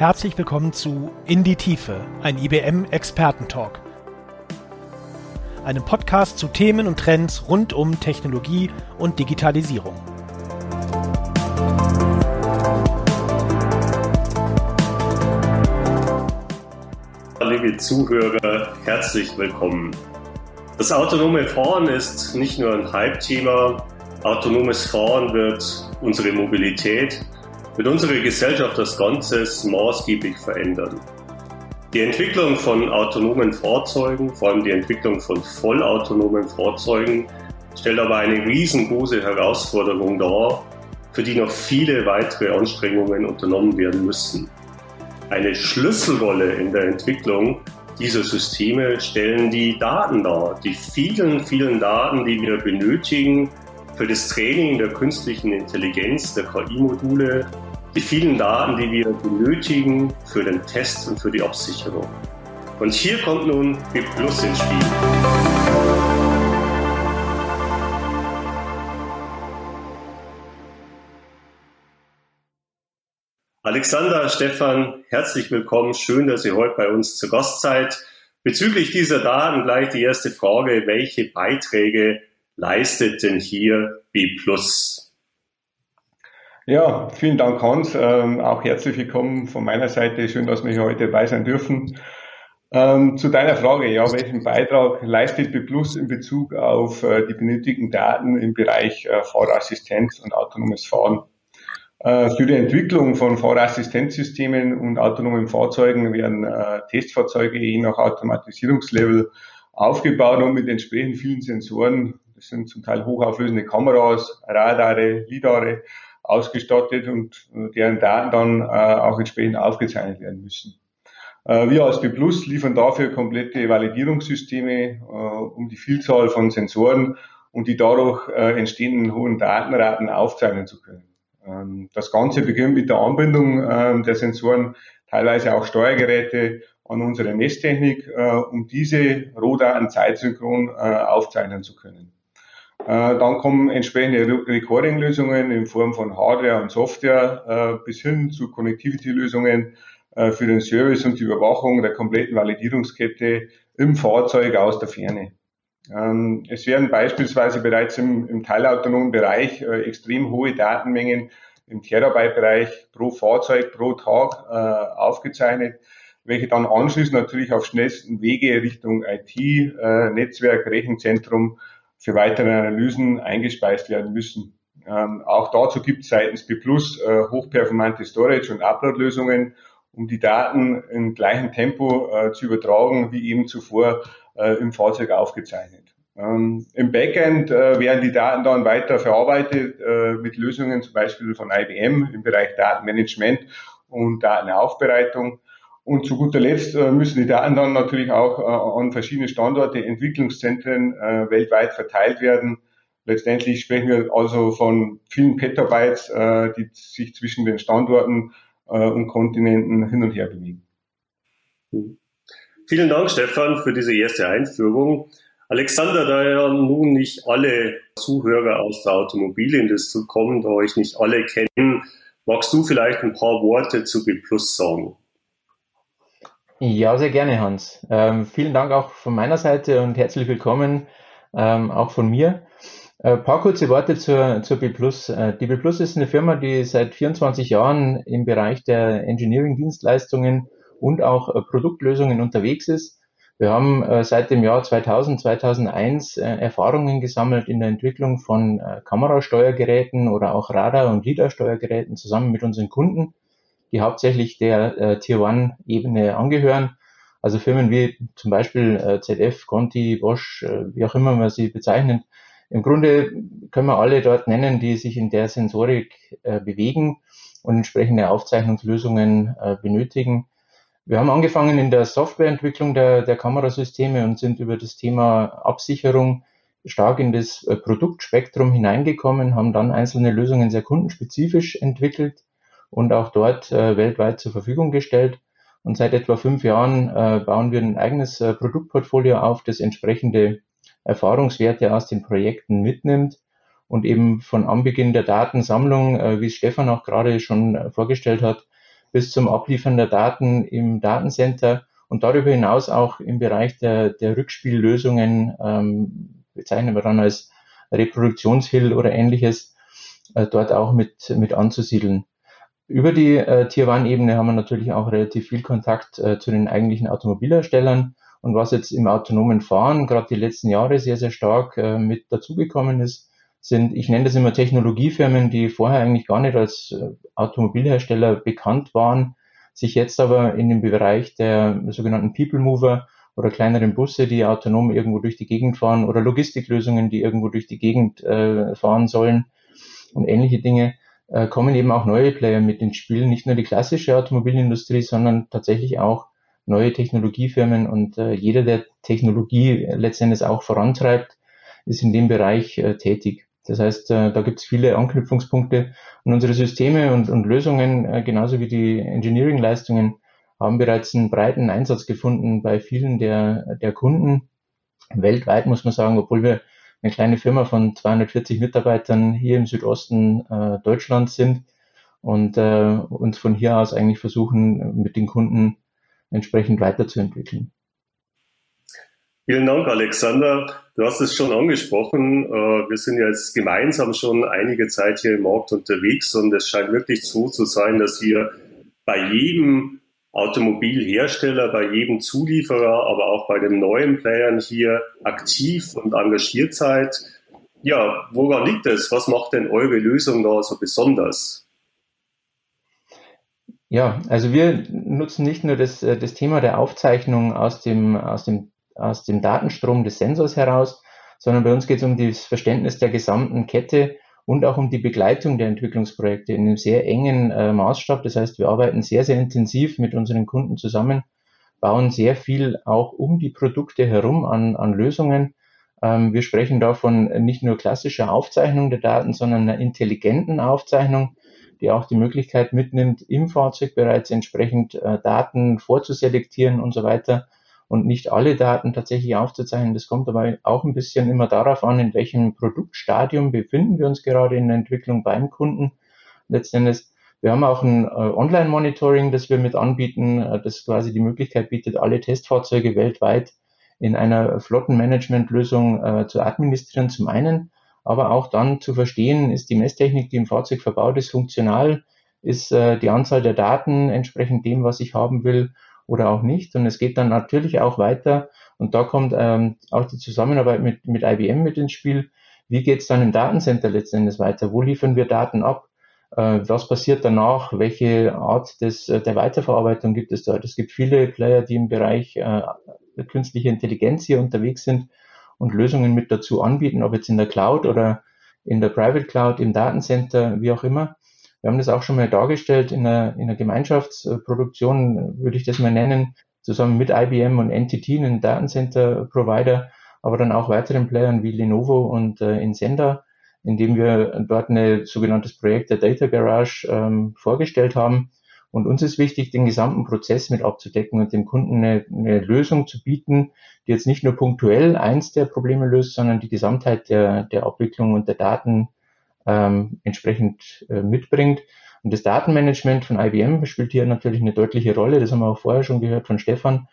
Herzlich willkommen zu In die Tiefe, ein IBM Expertentalk. Einem Podcast zu Themen und Trends rund um Technologie und Digitalisierung. Liebe Zuhörer, herzlich willkommen. Das autonome Fahren ist nicht nur ein Hype-Thema. Autonomes Fahren wird unsere Mobilität wird unsere Gesellschaft als Ganzes maßgeblich verändern. Die Entwicklung von autonomen Fahrzeugen, vor allem die Entwicklung von vollautonomen Fahrzeugen, stellt aber eine riesengroße Herausforderung dar, für die noch viele weitere Anstrengungen unternommen werden müssen. Eine Schlüsselrolle in der Entwicklung dieser Systeme stellen die Daten dar, die vielen, vielen Daten, die wir benötigen für das Training der künstlichen Intelligenz, der KI-Module die vielen Daten, die wir benötigen für den Test und für die Absicherung. Und hier kommt nun B Plus ins Spiel. Alexander, Stefan, herzlich willkommen. Schön, dass ihr heute bei uns zu Gast seid. Bezüglich dieser Daten gleich die erste Frage. Welche Beiträge leistet denn hier B Plus? Ja, vielen Dank, Hans. Ähm, auch herzlich willkommen von meiner Seite. Schön, dass wir hier heute dabei sein dürfen. Ähm, zu deiner Frage, ja, welchen Beitrag leistet B Plus in Bezug auf äh, die benötigten Daten im Bereich äh, Fahrassistenz und autonomes Fahren? Äh, für die Entwicklung von Fahrassistenzsystemen und autonomen Fahrzeugen werden äh, Testfahrzeuge je nach Automatisierungslevel aufgebaut und mit entsprechend vielen Sensoren. Das sind zum Teil hochauflösende Kameras, Radare, Lidare ausgestattet und äh, deren Daten dann äh, auch entsprechend aufgezeichnet werden müssen. Äh, wir als B Plus liefern dafür komplette Validierungssysteme um die Vielzahl von Sensoren und die dadurch entstehenden hohen Datenraten aufzeichnen zu können. Ähm, das Ganze beginnt mit der Anbindung ähm, der Sensoren, teilweise auch Steuergeräte an unsere Messtechnik, um diese Rohdaten zeitsynchron aufzeichnen zu können. Äh, dann kommen entsprechende Recording-Lösungen in Form von Hardware und Software äh, bis hin zu Connectivity-Lösungen äh, für den Service und die Überwachung der kompletten Validierungskette im Fahrzeug aus der Ferne. Ähm, es werden beispielsweise bereits im, im teilautonomen Bereich extrem hohe Datenmengen im Terabyte-Bereich pro Fahrzeug pro Tag aufgezeichnet, welche dann anschließend natürlich auf schnellsten Wege Richtung IT, Netzwerk, Rechenzentrum für weitere Analysen eingespeist werden müssen. Ähm, auch dazu gibt es seitens B äh, hochperformante Storage- und Upload-Lösungen, um die Daten im gleichen Tempo äh, zu übertragen, wie eben zuvor äh, im Fahrzeug aufgezeichnet. Ähm, Im Backend äh, werden die Daten dann weiter verarbeitet äh, mit Lösungen zum Beispiel von IBM im Bereich Datenmanagement und Datenaufbereitung. Und zu guter Letzt äh, müssen die Daten dann natürlich auch äh, an verschiedene Standorte, Entwicklungszentren äh, weltweit verteilt werden. Letztendlich sprechen wir also von vielen Petabytes, die sich zwischen den Standorten und Kontinenten hin und her bewegen. Vielen Dank, Stefan, für diese erste Einführung. Alexander, da ja nun nicht alle Zuhörer aus der Automobilindustrie kommen, da euch nicht alle kennen, magst du vielleicht ein paar Worte zu B Plus sagen? Ja, sehr gerne, Hans. Ähm, vielen Dank auch von meiner Seite und herzlich willkommen ähm, auch von mir. Ein äh, paar kurze Worte zur, zur B+. Äh, die B ist eine Firma, die seit 24 Jahren im Bereich der Engineering-Dienstleistungen und auch äh, Produktlösungen unterwegs ist. Wir haben äh, seit dem Jahr 2000, 2001 äh, Erfahrungen gesammelt in der Entwicklung von Kamerasteuergeräten oder auch Radar- und LIDAR-Steuergeräten zusammen mit unseren Kunden die hauptsächlich der äh, Tier One Ebene angehören. Also Firmen wie zum Beispiel äh, ZF, Conti, Bosch, äh, wie auch immer man sie bezeichnet. Im Grunde können wir alle dort nennen, die sich in der Sensorik äh, bewegen und entsprechende Aufzeichnungslösungen äh, benötigen. Wir haben angefangen in der Softwareentwicklung der, der Kamerasysteme und sind über das Thema Absicherung stark in das äh, Produktspektrum hineingekommen, haben dann einzelne Lösungen sehr kundenspezifisch entwickelt und auch dort äh, weltweit zur Verfügung gestellt. Und seit etwa fünf Jahren äh, bauen wir ein eigenes äh, Produktportfolio auf, das entsprechende Erfahrungswerte aus den Projekten mitnimmt und eben von Anbeginn der Datensammlung, äh, wie Stefan auch gerade schon äh, vorgestellt hat, bis zum Abliefern der Daten im Datencenter und darüber hinaus auch im Bereich der, der Rückspiellösungen, ähm, bezeichnen wir dann als Reproduktionshill oder ähnliches, äh, dort auch mit, mit anzusiedeln. Über die äh, Tier One-Ebene haben wir natürlich auch relativ viel Kontakt äh, zu den eigentlichen Automobilherstellern. Und was jetzt im autonomen Fahren gerade die letzten Jahre sehr, sehr stark äh, mit dazugekommen ist, sind, ich nenne das immer Technologiefirmen, die vorher eigentlich gar nicht als äh, Automobilhersteller bekannt waren, sich jetzt aber in dem Bereich der sogenannten People Mover oder kleineren Busse, die autonom irgendwo durch die Gegend fahren oder Logistiklösungen, die irgendwo durch die Gegend äh, fahren sollen und ähnliche Dinge, äh, kommen eben auch neue Player mit ins Spiel, nicht nur die klassische Automobilindustrie, sondern tatsächlich auch neue Technologiefirmen und äh, jeder, der Technologie letztendlich auch vorantreibt, ist in dem Bereich äh, tätig. Das heißt, äh, da gibt es viele Anknüpfungspunkte und unsere Systeme und, und Lösungen, äh, genauso wie die Engineering-Leistungen, haben bereits einen breiten Einsatz gefunden bei vielen der, der Kunden. Weltweit muss man sagen, obwohl wir eine kleine Firma von 240 Mitarbeitern hier im Südosten äh, Deutschlands sind und äh, uns von hier aus eigentlich versuchen, mit den Kunden entsprechend weiterzuentwickeln. Vielen Dank, Alexander. Du hast es schon angesprochen. Äh, wir sind jetzt gemeinsam schon einige Zeit hier im Markt unterwegs und es scheint wirklich so zu sein, dass ihr bei jedem Automobilhersteller, bei jedem Zulieferer, aber auch bei den neuen Playern hier aktiv und engagiert seid. Ja, woran liegt es? Was macht denn eure Lösung da so besonders? Ja, also wir nutzen nicht nur das, äh, das Thema der Aufzeichnung aus dem, aus, dem, aus dem Datenstrom des Sensors heraus, sondern bei uns geht es um das Verständnis der gesamten Kette und auch um die Begleitung der Entwicklungsprojekte in einem sehr engen äh, Maßstab. Das heißt, wir arbeiten sehr, sehr intensiv mit unseren Kunden zusammen, bauen sehr viel auch um die Produkte herum an, an Lösungen. Ähm, wir sprechen davon nicht nur klassischer Aufzeichnung der Daten, sondern einer intelligenten Aufzeichnung, die auch die Möglichkeit mitnimmt, im Fahrzeug bereits entsprechend äh, Daten vorzuselektieren und so weiter und nicht alle Daten tatsächlich aufzuzeichnen. Das kommt aber auch ein bisschen immer darauf an, in welchem Produktstadium befinden wir uns gerade in der Entwicklung beim Kunden. Letztendlich, wir haben auch ein äh, Online-Monitoring, das wir mit anbieten, äh, das quasi die Möglichkeit bietet, alle Testfahrzeuge weltweit in einer Flottenmanagement-Lösung äh, zu administrieren, zum einen, aber auch dann zu verstehen, ist die Messtechnik, die im Fahrzeug verbaut ist, funktional, ist die Anzahl der Daten entsprechend dem, was ich haben will oder auch nicht. Und es geht dann natürlich auch weiter. Und da kommt ähm, auch die Zusammenarbeit mit, mit IBM mit ins Spiel. Wie geht es dann im Datencenter letztendlich weiter? Wo liefern wir Daten ab? Äh, was passiert danach? Welche Art des, äh, der Weiterverarbeitung gibt es dort? Es gibt viele Player, die im Bereich äh, künstliche Intelligenz hier unterwegs sind und Lösungen mit dazu anbieten, ob jetzt in der Cloud oder in der Private Cloud, im Datencenter, wie auch immer. Wir haben das auch schon mal dargestellt in einer, in einer Gemeinschaftsproduktion, würde ich das mal nennen, zusammen mit IBM und NTT, einem Datencenter-Provider, aber dann auch weiteren Playern wie Lenovo und äh, Insenda, indem wir dort ein sogenanntes Projekt der Data Garage ähm, vorgestellt haben. Und uns ist wichtig, den gesamten Prozess mit abzudecken und dem Kunden eine, eine, Lösung zu bieten, die jetzt nicht nur punktuell eins der Probleme löst, sondern die Gesamtheit der, der Abwicklung und der Daten ähm, entsprechend äh, mitbringt. Und das Datenmanagement von IBM spielt hier natürlich eine deutliche Rolle. Das haben wir auch vorher schon gehört von Stefan.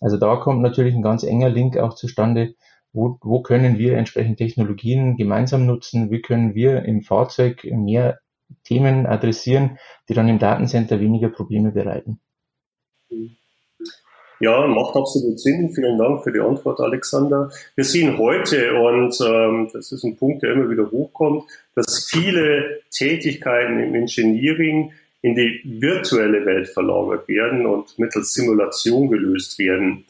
Also da kommt natürlich ein ganz enger Link auch zustande. Wo, wo können wir entsprechend Technologien gemeinsam nutzen? Wie können wir im Fahrzeug mehr Themen adressieren, die dann im Datencenter weniger Probleme bereiten? Mhm. Ja, macht absolut Sinn. Vielen Dank für die Antwort, Alexander. Wir sehen heute, und ähm, das ist ein Punkt, der immer wieder hochkommt, dass viele Tätigkeiten im Engineering in die virtuelle Welt verlagert werden und mittels Simulation gelöst werden.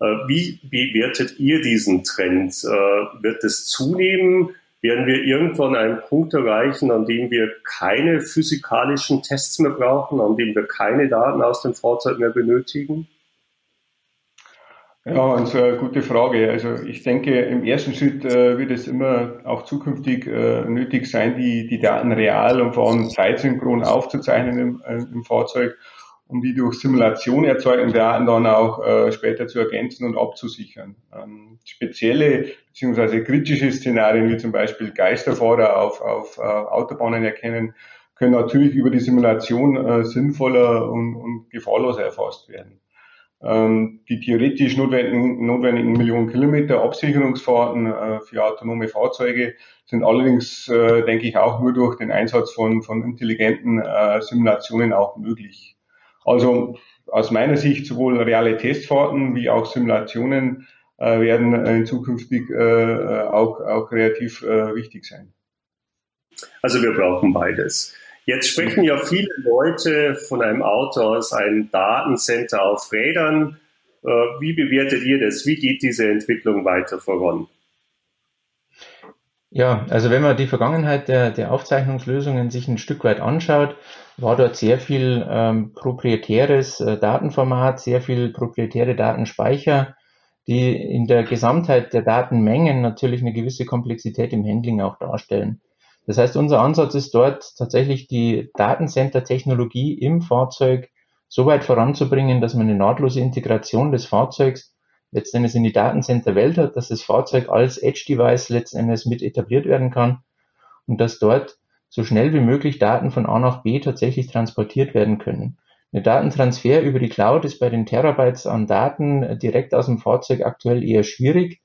Äh, wie bewertet ihr diesen Trend? Äh, wird es zunehmen? Werden wir irgendwann einen Punkt erreichen, an dem wir keine physikalischen Tests mehr brauchen, an dem wir keine Daten aus dem Fahrzeug mehr benötigen? Ja, und so eine gute Frage. Also ich denke, im ersten Schritt äh, wird es immer auch zukünftig äh, nötig sein, die, die Daten real und vor allem zeitsynchron aufzuzeichnen im, äh, im Fahrzeug, um die durch Simulation erzeugten Daten dann auch äh, später zu ergänzen und abzusichern. Ähm, spezielle bzw. kritische Szenarien wie zum Beispiel Geisterfahrer auf, auf äh, Autobahnen erkennen, können natürlich über die Simulation äh, sinnvoller und, und gefahrloser erfasst werden. Ähm, die theoretisch notwendigen, notwendigen Millionen Kilometer Absicherungsfahrten äh, für autonome Fahrzeuge sind allerdings, äh, denke ich, auch nur durch den Einsatz von, von intelligenten äh, Simulationen auch möglich. Also aus meiner Sicht sowohl reale Testfahrten wie auch Simulationen äh, werden in zukünftig äh, auch, auch relativ äh, wichtig sein. Also wir brauchen beides. Jetzt sprechen ja viele Leute von einem Auto aus einem Datencenter auf Rädern. Äh, wie bewertet ihr das? Wie geht diese Entwicklung weiter voran? Ja, also wenn man die Vergangenheit der, der Aufzeichnungslösungen sich ein Stück weit anschaut, war dort sehr viel ähm, proprietäres äh, Datenformat, sehr viel proprietäre Datenspeicher, die in der Gesamtheit der Datenmengen natürlich eine gewisse Komplexität im Handling auch darstellen. Das heißt, unser Ansatz ist dort tatsächlich die Datencenter-Technologie im Fahrzeug so weit voranzubringen, dass man eine nahtlose Integration des Fahrzeugs letzten Endes in die Datencenter-Welt hat, dass das Fahrzeug als Edge-Device letzten Endes mit etabliert werden kann und dass dort so schnell wie möglich Daten von A nach B tatsächlich transportiert werden können. Eine Datentransfer über die Cloud ist bei den Terabytes an Daten direkt aus dem Fahrzeug aktuell eher schwierig.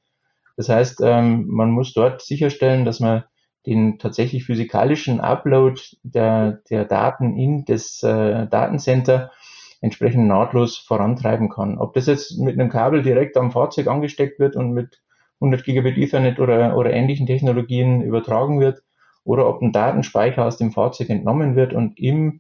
Das heißt, ähm, man muss dort sicherstellen, dass man den tatsächlich physikalischen Upload der, der Daten in das äh, Datencenter entsprechend nahtlos vorantreiben kann. Ob das jetzt mit einem Kabel direkt am Fahrzeug angesteckt wird und mit 100 Gigabit Ethernet oder, oder ähnlichen Technologien übertragen wird, oder ob ein Datenspeicher aus dem Fahrzeug entnommen wird und im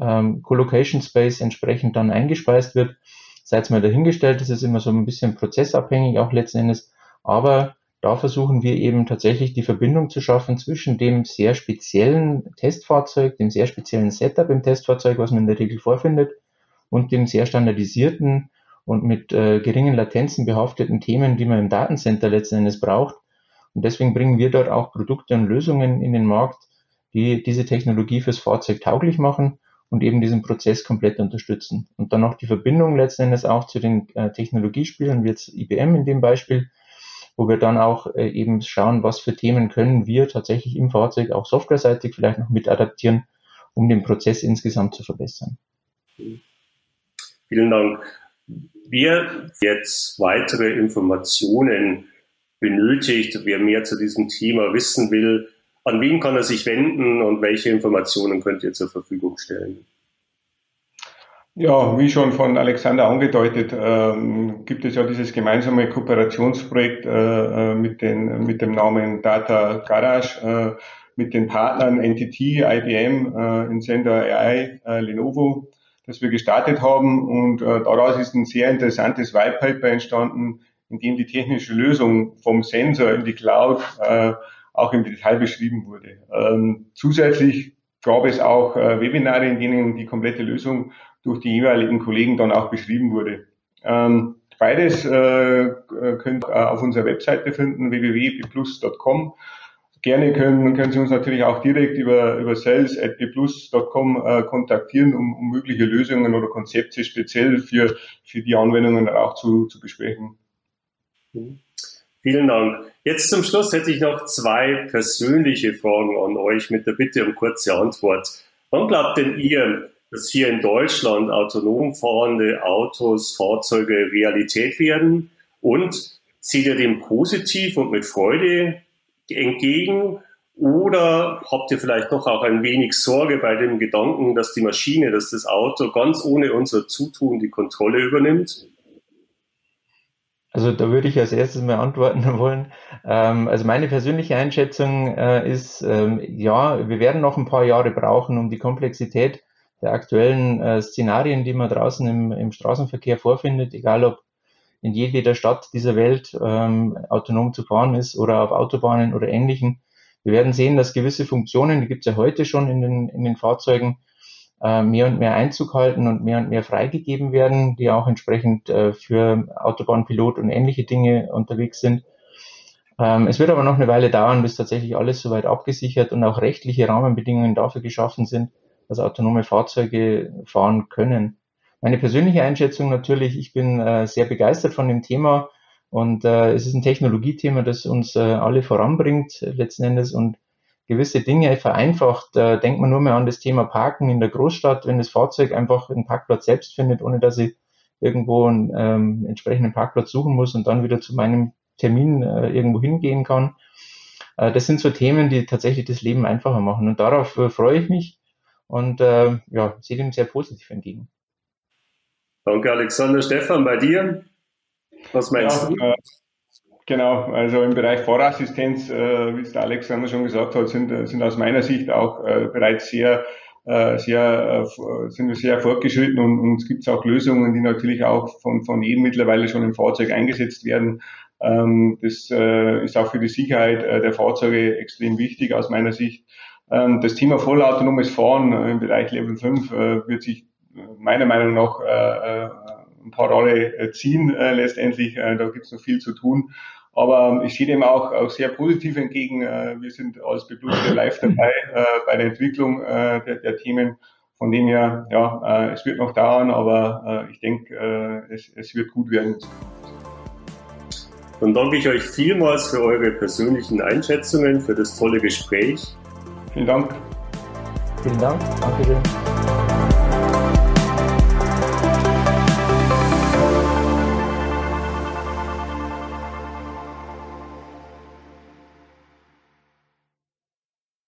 ähm, Colocation Space entsprechend dann eingespeist wird, seid mal dahingestellt, das ist immer so ein bisschen prozessabhängig auch letzten Endes, aber da versuchen wir eben tatsächlich die Verbindung zu schaffen zwischen dem sehr speziellen Testfahrzeug, dem sehr speziellen Setup im Testfahrzeug, was man in der Regel vorfindet, und dem sehr standardisierten und mit äh, geringen Latenzen behafteten Themen, die man im Datencenter letzten Endes braucht. Und deswegen bringen wir dort auch Produkte und Lösungen in den Markt, die diese Technologie fürs Fahrzeug tauglich machen und eben diesen Prozess komplett unterstützen. Und dann noch die Verbindung letzten Endes auch zu den äh, Technologiespielern, wie jetzt IBM in dem Beispiel, wo wir dann auch äh, eben schauen, was für Themen können wir tatsächlich im Fahrzeug auch softwareseitig vielleicht noch mit adaptieren, um den Prozess insgesamt zu verbessern. Vielen Dank. Wer jetzt weitere Informationen benötigt, wer mehr zu diesem Thema wissen will, an wen kann er sich wenden und welche Informationen könnt ihr zur Verfügung stellen? Ja, wie schon von Alexander angedeutet, ähm, gibt es ja dieses gemeinsame Kooperationsprojekt äh, äh mit, den, mit dem Namen Data Garage, äh, mit den Partnern NTT, IBM, äh, Insender AI, äh, Lenovo, das wir gestartet haben. Und äh, daraus ist ein sehr interessantes White Paper entstanden, in dem die technische Lösung vom Sensor in die Cloud äh, auch im Detail beschrieben wurde. Ähm, zusätzlich gab es auch Webinare, in denen die komplette Lösung durch die jeweiligen Kollegen dann auch beschrieben wurde. Ähm, beides äh, könnt ihr auf unserer Webseite finden, www.bplus.com. Gerne können, können Sie uns natürlich auch direkt über, über sales.bplus.com äh, kontaktieren, um, um mögliche Lösungen oder Konzepte speziell für, für die Anwendungen auch zu, zu besprechen. Vielen Dank. Jetzt zum Schluss hätte ich noch zwei persönliche Fragen an euch mit der Bitte um kurze Antwort. Wann glaubt denn ihr, dass hier in Deutschland autonom fahrende Autos, Fahrzeuge Realität werden? Und seht ihr dem positiv und mit Freude entgegen? Oder habt ihr vielleicht doch auch ein wenig Sorge bei dem Gedanken, dass die Maschine, dass das Auto ganz ohne unser Zutun die Kontrolle übernimmt? Also da würde ich als erstes mal antworten wollen. Ähm, also meine persönliche Einschätzung äh, ist, ähm, ja, wir werden noch ein paar Jahre brauchen, um die Komplexität der aktuellen äh, Szenarien, die man draußen im, im Straßenverkehr vorfindet, egal ob in jeder Stadt dieser Welt ähm, autonom zu fahren ist oder auf Autobahnen oder ähnlichen. Wir werden sehen, dass gewisse Funktionen, die gibt es ja heute schon in den, in den Fahrzeugen, äh, mehr und mehr Einzug halten und mehr und mehr freigegeben werden, die auch entsprechend äh, für Autobahnpilot und ähnliche Dinge unterwegs sind. Ähm, es wird aber noch eine Weile dauern, bis tatsächlich alles soweit abgesichert und auch rechtliche Rahmenbedingungen dafür geschaffen sind, dass autonome Fahrzeuge fahren können. Meine persönliche Einschätzung natürlich, ich bin äh, sehr begeistert von dem Thema und äh, es ist ein Technologiethema, das uns äh, alle voranbringt letzten Endes und gewisse Dinge vereinfacht. Äh, denkt man nur mehr an das Thema Parken in der Großstadt, wenn das Fahrzeug einfach einen Parkplatz selbst findet, ohne dass ich irgendwo einen ähm, entsprechenden Parkplatz suchen muss und dann wieder zu meinem Termin äh, irgendwo hingehen kann. Äh, das sind so Themen, die tatsächlich das Leben einfacher machen. Und darauf äh, freue ich mich und äh, ja, sehe dem sehr positiv entgegen. Danke, Alexander. Stefan, bei dir? Was meinst ja, du? Äh, genau, also im Bereich Fahrassistenz, äh, wie es der Alexander schon gesagt hat, sind, sind aus meiner Sicht auch äh, bereits sehr äh, sehr, äh, sind wir sehr fortgeschritten und, und es gibt auch Lösungen, die natürlich auch von, von jedem mittlerweile schon im Fahrzeug eingesetzt werden. Ähm, das äh, ist auch für die Sicherheit äh, der Fahrzeuge extrem wichtig aus meiner Sicht. Ähm, das Thema vollautonomes Fahren äh, im Bereich Level 5 äh, wird sich meiner Meinung nach äh, äh, ein paar Rolle äh, ziehen äh, letztendlich. Äh, da gibt es noch viel zu tun. Aber ich sehe dem auch, auch sehr positiv entgegen. Äh, wir sind als Bebluster live dabei äh, bei der Entwicklung äh, der, der Themen. Von dem her, ja, äh, es wird noch dauern, aber äh, ich denke, äh, es, es wird gut werden. Dann danke ich euch vielmals für eure persönlichen Einschätzungen, für das tolle Gespräch. Vielen Dank. Vielen Dank. Danke schön.